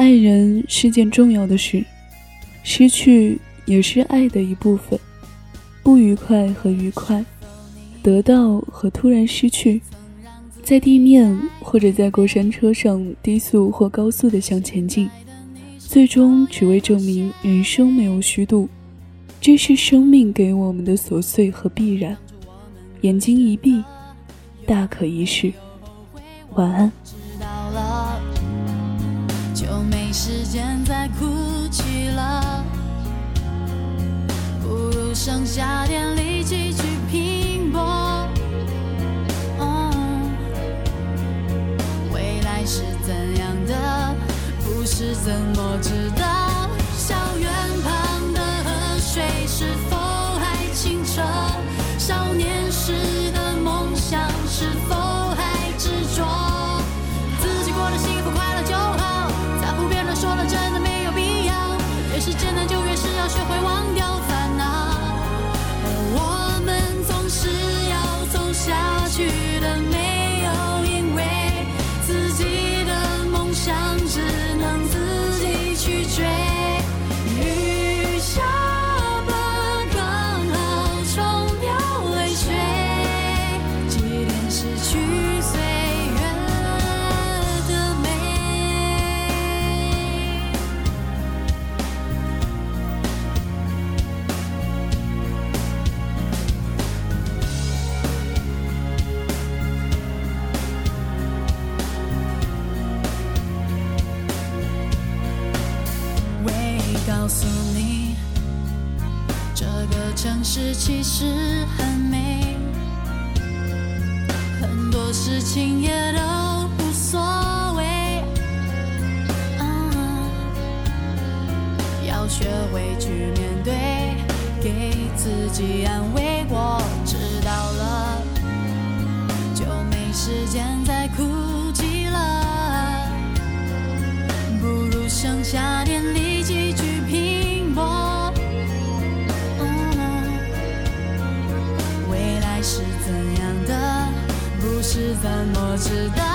爱人是件重要的事，失去也是爱的一部分。不愉快和愉快，得到和突然失去，在地面或者在过山车上低速或高速的向前进，最终只为证明人生没有虚度。这是生命给我们的琐碎和必然。眼睛一闭，大可一世。晚安。没时间再哭泣了，不如剩下点力气去拼搏。未来是怎样的，不是怎么知道？城市其实很美，很多事情也都无所谓。要学会去面对，给自己安慰。我知道？